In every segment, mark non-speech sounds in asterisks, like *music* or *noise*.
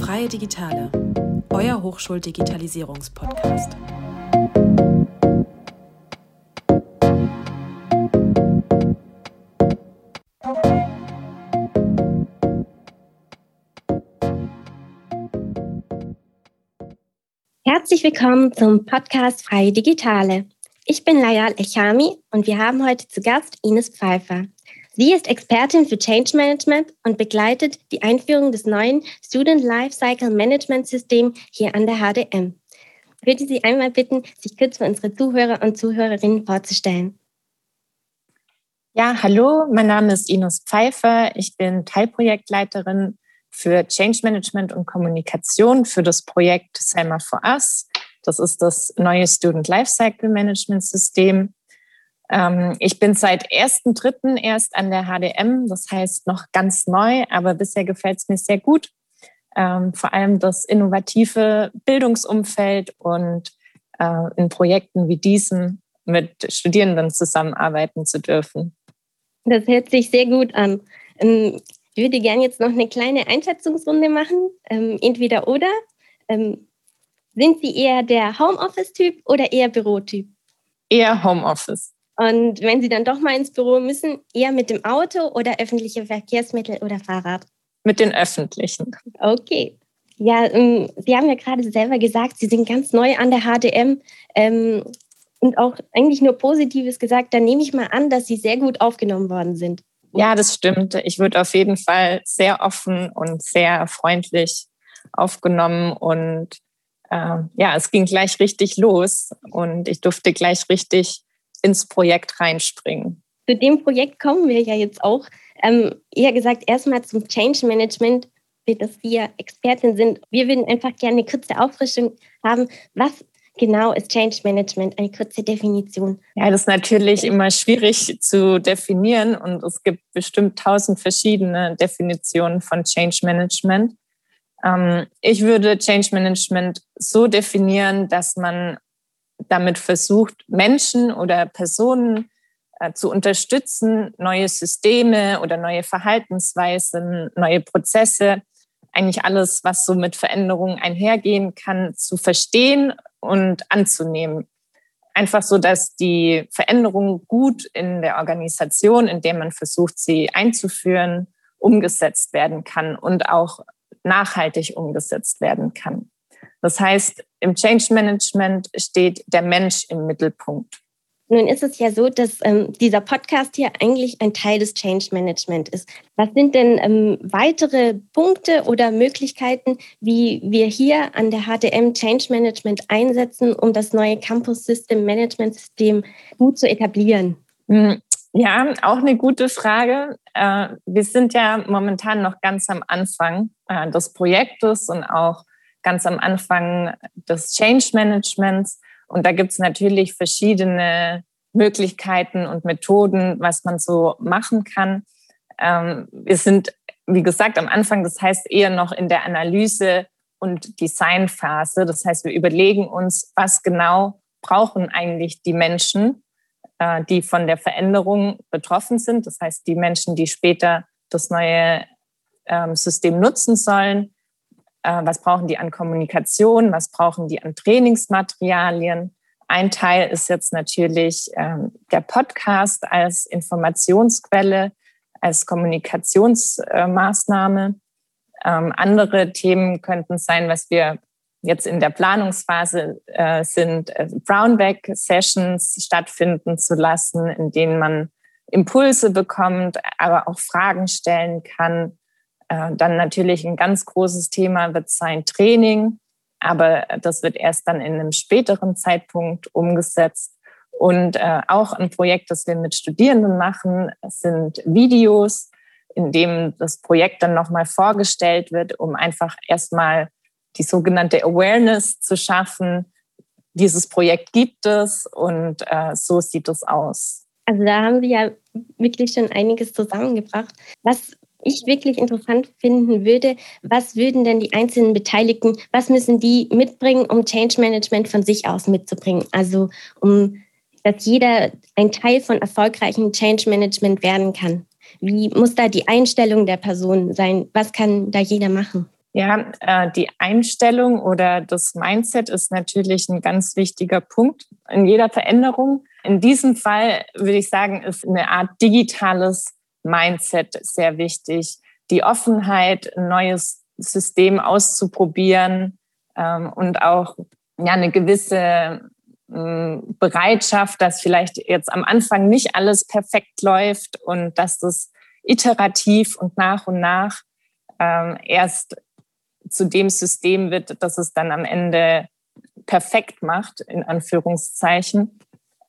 Freie Digitale, euer Hochschuldigitalisierungspodcast. Herzlich willkommen zum Podcast Freie Digitale. Ich bin Layal Echami und wir haben heute zu Gast Ines Pfeiffer. Sie ist Expertin für Change Management und begleitet die Einführung des neuen Student Lifecycle Management System hier an der HDM. Ich würde Sie einmal bitten, sich kurz für unsere Zuhörer und Zuhörerinnen vorzustellen. Ja, hallo, mein Name ist Ines Pfeiffer. Ich bin Teilprojektleiterin für Change Management und Kommunikation für das Projekt Selma for Us. Das ist das neue Student Lifecycle Management System. Ähm, ich bin seit 1.3. erst an der HDM, das heißt noch ganz neu, aber bisher gefällt es mir sehr gut. Ähm, vor allem das innovative Bildungsumfeld und äh, in Projekten wie diesen mit Studierenden zusammenarbeiten zu dürfen. Das hört sich sehr gut an. Ähm, ich würde gerne jetzt noch eine kleine Einschätzungsrunde machen, entweder oder. Sind Sie eher der Homeoffice-Typ oder eher Bürotyp? Eher Homeoffice. Und wenn Sie dann doch mal ins Büro müssen, eher mit dem Auto oder öffentliche Verkehrsmittel oder Fahrrad? Mit den öffentlichen. Okay. Ja, ähm, Sie haben ja gerade selber gesagt, Sie sind ganz neu an der HDM ähm, und auch eigentlich nur Positives gesagt. Dann nehme ich mal an, dass Sie sehr gut aufgenommen worden sind. Ja, das stimmt. Ich würde auf jeden Fall sehr offen und sehr freundlich aufgenommen und äh, ja, es ging gleich richtig los und ich durfte gleich richtig ins Projekt reinspringen. Zu dem Projekt kommen wir ja jetzt auch. Ähm, eher gesagt, erstmal zum Change Management, für das wir Expertin sind. Wir würden einfach gerne eine kurze Auffrischung haben. Was genau ist Change Management? Eine kurze Definition. Ja, das ist natürlich immer schwierig zu definieren und es gibt bestimmt tausend verschiedene Definitionen von Change Management. Ähm, ich würde Change Management so definieren, dass man damit versucht, Menschen oder Personen äh, zu unterstützen, neue Systeme oder neue Verhaltensweisen, neue Prozesse, eigentlich alles, was so mit Veränderungen einhergehen kann, zu verstehen und anzunehmen. Einfach so, dass die Veränderungen gut in der Organisation, in der man versucht, sie einzuführen, umgesetzt werden kann und auch nachhaltig umgesetzt werden kann. Das heißt, im Change Management steht der Mensch im Mittelpunkt. Nun ist es ja so, dass ähm, dieser Podcast hier eigentlich ein Teil des Change Management ist. Was sind denn ähm, weitere Punkte oder Möglichkeiten, wie wir hier an der HDM Change Management einsetzen, um das neue Campus System Management System gut zu etablieren? Hm, ja, auch eine gute Frage. Äh, wir sind ja momentan noch ganz am Anfang äh, des Projektes und auch ganz am Anfang des Change Managements. Und da gibt es natürlich verschiedene Möglichkeiten und Methoden, was man so machen kann. Ähm, wir sind, wie gesagt, am Anfang, das heißt eher noch in der Analyse und Designphase. Das heißt, wir überlegen uns, was genau brauchen eigentlich die Menschen, äh, die von der Veränderung betroffen sind. Das heißt, die Menschen, die später das neue ähm, System nutzen sollen. Äh, was brauchen die an Kommunikation? Was brauchen die an Trainingsmaterialien? Ein Teil ist jetzt natürlich ähm, der Podcast als Informationsquelle, als Kommunikationsmaßnahme. Ähm, andere Themen könnten sein, was wir jetzt in der Planungsphase äh, sind, äh, Brownback-Sessions stattfinden zu lassen, in denen man Impulse bekommt, aber auch Fragen stellen kann. Äh, dann natürlich ein ganz großes Thema wird sein Training aber das wird erst dann in einem späteren Zeitpunkt umgesetzt. Und äh, auch ein Projekt, das wir mit Studierenden machen, sind Videos, in dem das Projekt dann nochmal vorgestellt wird, um einfach erstmal die sogenannte Awareness zu schaffen. Dieses Projekt gibt es und äh, so sieht es aus. Also da haben Sie ja wirklich schon einiges zusammengebracht. Was ich wirklich interessant finden würde, was würden denn die einzelnen Beteiligten, was müssen die mitbringen, um Change Management von sich aus mitzubringen? Also um, dass jeder ein Teil von erfolgreichem Change Management werden kann. Wie muss da die Einstellung der Person sein? Was kann da jeder machen? Ja, äh, die Einstellung oder das Mindset ist natürlich ein ganz wichtiger Punkt in jeder Veränderung. In diesem Fall würde ich sagen, ist eine Art digitales Mindset sehr wichtig. Die Offenheit, ein neues System auszuprobieren ähm, und auch ja, eine gewisse ähm, Bereitschaft, dass vielleicht jetzt am Anfang nicht alles perfekt läuft und dass das iterativ und nach und nach ähm, erst zu dem System wird, dass es dann am Ende perfekt macht, in Anführungszeichen.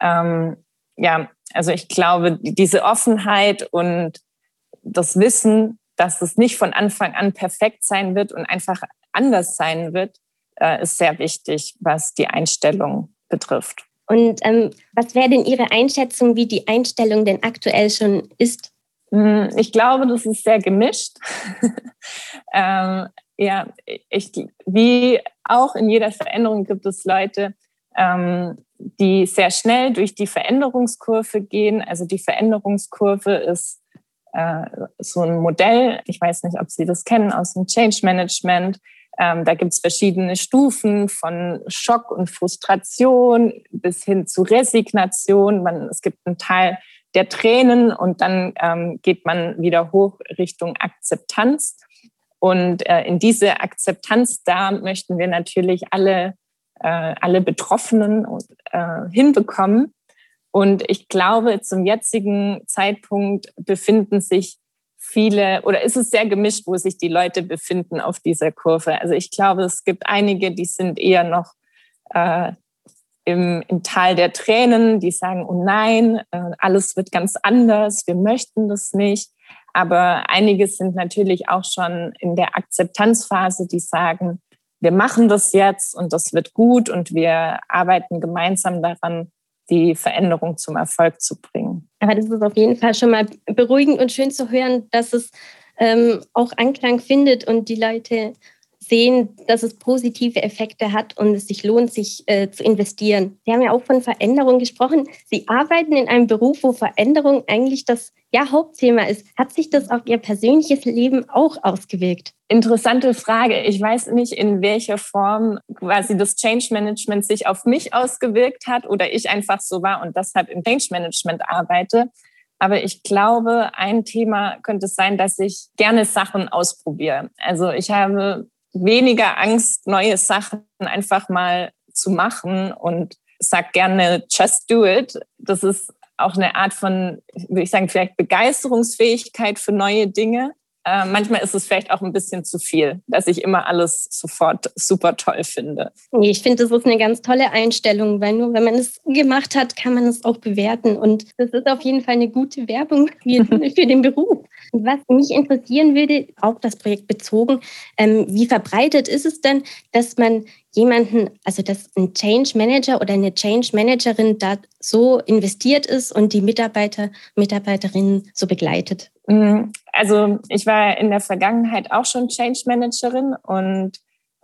Ähm, ja, also ich glaube, diese Offenheit und das Wissen, dass es nicht von Anfang an perfekt sein wird und einfach anders sein wird, äh, ist sehr wichtig, was die Einstellung betrifft. Und ähm, was wäre denn Ihre Einschätzung, wie die Einstellung denn aktuell schon ist? Hm, ich glaube, das ist sehr gemischt. *laughs* ähm, ja, ich, wie auch in jeder Veränderung gibt es Leute, die sehr schnell durch die Veränderungskurve gehen. Also die Veränderungskurve ist äh, so ein Modell, ich weiß nicht, ob Sie das kennen, aus dem Change Management. Ähm, da gibt es verschiedene Stufen von Schock und Frustration bis hin zu Resignation. Man, es gibt einen Teil der Tränen und dann ähm, geht man wieder hoch Richtung Akzeptanz. Und äh, in diese Akzeptanz da möchten wir natürlich alle äh, alle Betroffenen äh, hinbekommen. Und ich glaube, zum jetzigen Zeitpunkt befinden sich viele oder ist es sehr gemischt, wo sich die Leute befinden auf dieser Kurve. Also ich glaube, es gibt einige, die sind eher noch äh, im, im Tal der Tränen, die sagen, oh nein, äh, alles wird ganz anders, wir möchten das nicht. Aber einige sind natürlich auch schon in der Akzeptanzphase, die sagen, wir machen das jetzt und das wird gut und wir arbeiten gemeinsam daran, die Veränderung zum Erfolg zu bringen. Aber das ist auf jeden Fall schon mal beruhigend und schön zu hören, dass es ähm, auch Anklang findet und die Leute sehen, dass es positive Effekte hat und es sich lohnt, sich äh, zu investieren. Sie haben ja auch von Veränderung gesprochen. Sie arbeiten in einem Beruf, wo Veränderung eigentlich das ja, Hauptthema ist. Hat sich das auf Ihr persönliches Leben auch ausgewirkt? Interessante Frage. Ich weiß nicht, in welcher Form quasi das Change Management sich auf mich ausgewirkt hat oder ich einfach so war und deshalb im Change Management arbeite. Aber ich glaube, ein Thema könnte es sein, dass ich gerne Sachen ausprobiere. Also ich habe weniger Angst, neue Sachen einfach mal zu machen und sag gerne, just do it. Das ist auch eine Art von, würde ich sagen, vielleicht Begeisterungsfähigkeit für neue Dinge. Äh, manchmal ist es vielleicht auch ein bisschen zu viel, dass ich immer alles sofort super toll finde. Nee, ich finde, das ist eine ganz tolle Einstellung, weil nur wenn man es gemacht hat, kann man es auch bewerten. Und das ist auf jeden Fall eine gute Werbung für, *laughs* für den Beruf. Was mich interessieren würde, auch das Projekt bezogen, ähm, wie verbreitet ist es denn, dass man jemanden, also dass ein Change Manager oder eine Change Managerin da so investiert ist und die Mitarbeiter, Mitarbeiterinnen so begleitet? Mhm. Also ich war in der Vergangenheit auch schon Change Managerin und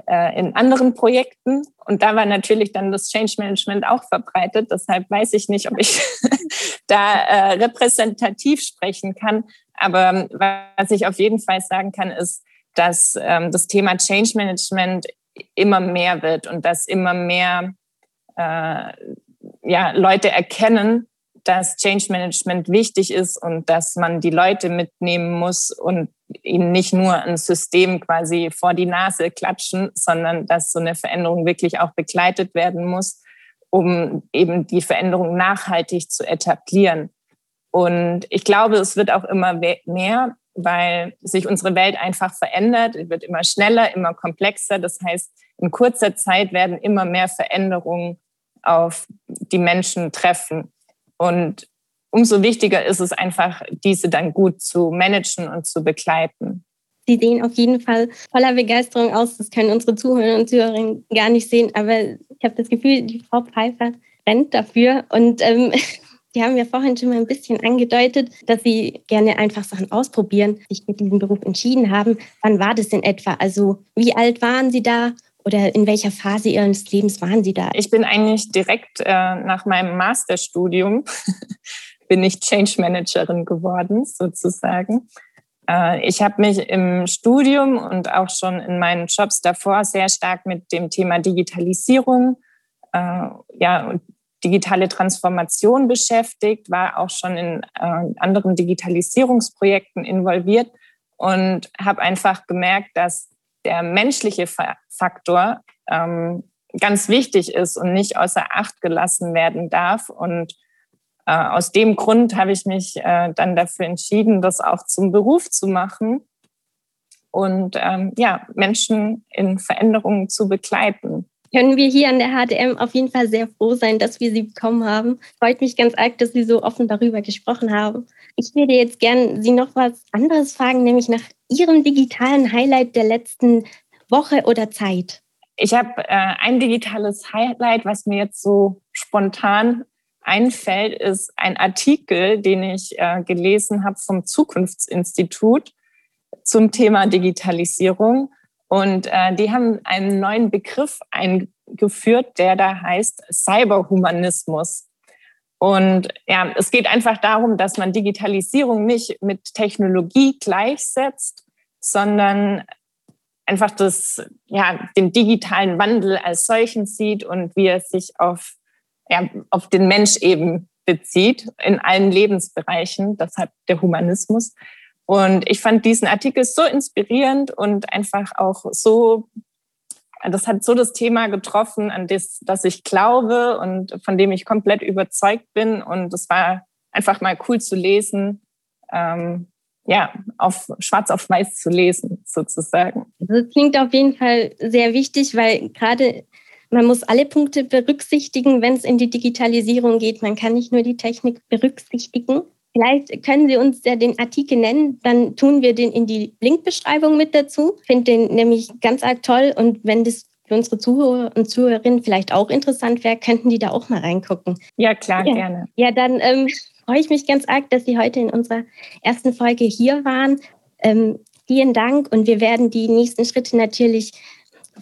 äh, in anderen Projekten. Und da war natürlich dann das Change Management auch verbreitet. Deshalb weiß ich nicht, ob ich *laughs* da äh, repräsentativ sprechen kann. Aber was ich auf jeden Fall sagen kann, ist, dass ähm, das Thema Change Management immer mehr wird und dass immer mehr äh, ja, Leute erkennen, dass Change Management wichtig ist und dass man die Leute mitnehmen muss und ihnen nicht nur ein System quasi vor die Nase klatschen, sondern dass so eine Veränderung wirklich auch begleitet werden muss, um eben die Veränderung nachhaltig zu etablieren. Und ich glaube, es wird auch immer mehr, weil sich unsere Welt einfach verändert, sie wird immer schneller, immer komplexer. Das heißt, in kurzer Zeit werden immer mehr Veränderungen auf die Menschen treffen. Und umso wichtiger ist es einfach, diese dann gut zu managen und zu begleiten. Sie sehen auf jeden Fall voller Begeisterung aus. Das können unsere Zuhörer und Zuhörerinnen gar nicht sehen, aber ich habe das Gefühl, die Frau Pfeiffer rennt dafür. Und ähm, *laughs* Sie haben ja vorhin schon mal ein bisschen angedeutet, dass Sie gerne einfach Sachen ausprobieren, sich mit diesem Beruf entschieden haben. Wann war das in etwa? Also wie alt waren Sie da oder in welcher Phase Ihres Lebens waren Sie da? Ich bin eigentlich direkt äh, nach meinem Masterstudium *laughs* bin ich Change Managerin geworden, sozusagen. Äh, ich habe mich im Studium und auch schon in meinen Jobs davor sehr stark mit dem Thema Digitalisierung, äh, ja, und digitale Transformation beschäftigt, war auch schon in äh, anderen Digitalisierungsprojekten involviert und habe einfach gemerkt, dass der menschliche Faktor ähm, ganz wichtig ist und nicht außer Acht gelassen werden darf. Und äh, aus dem Grund habe ich mich äh, dann dafür entschieden, das auch zum Beruf zu machen und ähm, ja, Menschen in Veränderungen zu begleiten können wir hier an der HDM auf jeden Fall sehr froh sein, dass wir sie bekommen haben. Freut mich ganz arg, dass Sie so offen darüber gesprochen haben. Ich würde jetzt gerne Sie noch was anderes fragen, nämlich nach Ihrem digitalen Highlight der letzten Woche oder Zeit. Ich habe äh, ein digitales Highlight, was mir jetzt so spontan einfällt, ist ein Artikel, den ich äh, gelesen habe vom Zukunftsinstitut zum Thema Digitalisierung. Und äh, die haben einen neuen Begriff eingeführt, der da heißt Cyberhumanismus. Und ja, es geht einfach darum, dass man Digitalisierung nicht mit Technologie gleichsetzt, sondern einfach das, ja, den digitalen Wandel als solchen sieht und wie er sich auf, ja, auf den Mensch eben bezieht in allen Lebensbereichen, deshalb der Humanismus. Und ich fand diesen Artikel so inspirierend und einfach auch so, das hat so das Thema getroffen, an das, das ich glaube und von dem ich komplett überzeugt bin. Und es war einfach mal cool zu lesen, ähm, ja, auf schwarz auf weiß zu lesen, sozusagen. Das klingt auf jeden Fall sehr wichtig, weil gerade man muss alle Punkte berücksichtigen, wenn es in die Digitalisierung geht. Man kann nicht nur die Technik berücksichtigen. Vielleicht können Sie uns ja den Artikel nennen, dann tun wir den in die Linkbeschreibung mit dazu. Ich finde den nämlich ganz arg toll und wenn das für unsere Zuhörer und Zuhörerinnen vielleicht auch interessant wäre, könnten die da auch mal reingucken. Ja, klar, ja. gerne. Ja, dann ähm, freue ich mich ganz arg, dass Sie heute in unserer ersten Folge hier waren. Ähm, vielen Dank und wir werden die nächsten Schritte natürlich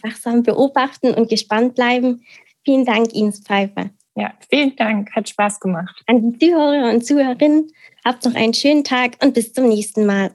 wachsam beobachten und gespannt bleiben. Vielen Dank, Ines Pfeiffer. Ja, vielen Dank. Hat Spaß gemacht. An die Zuhörer und Zuhörerinnen, habt noch einen schönen Tag und bis zum nächsten Mal.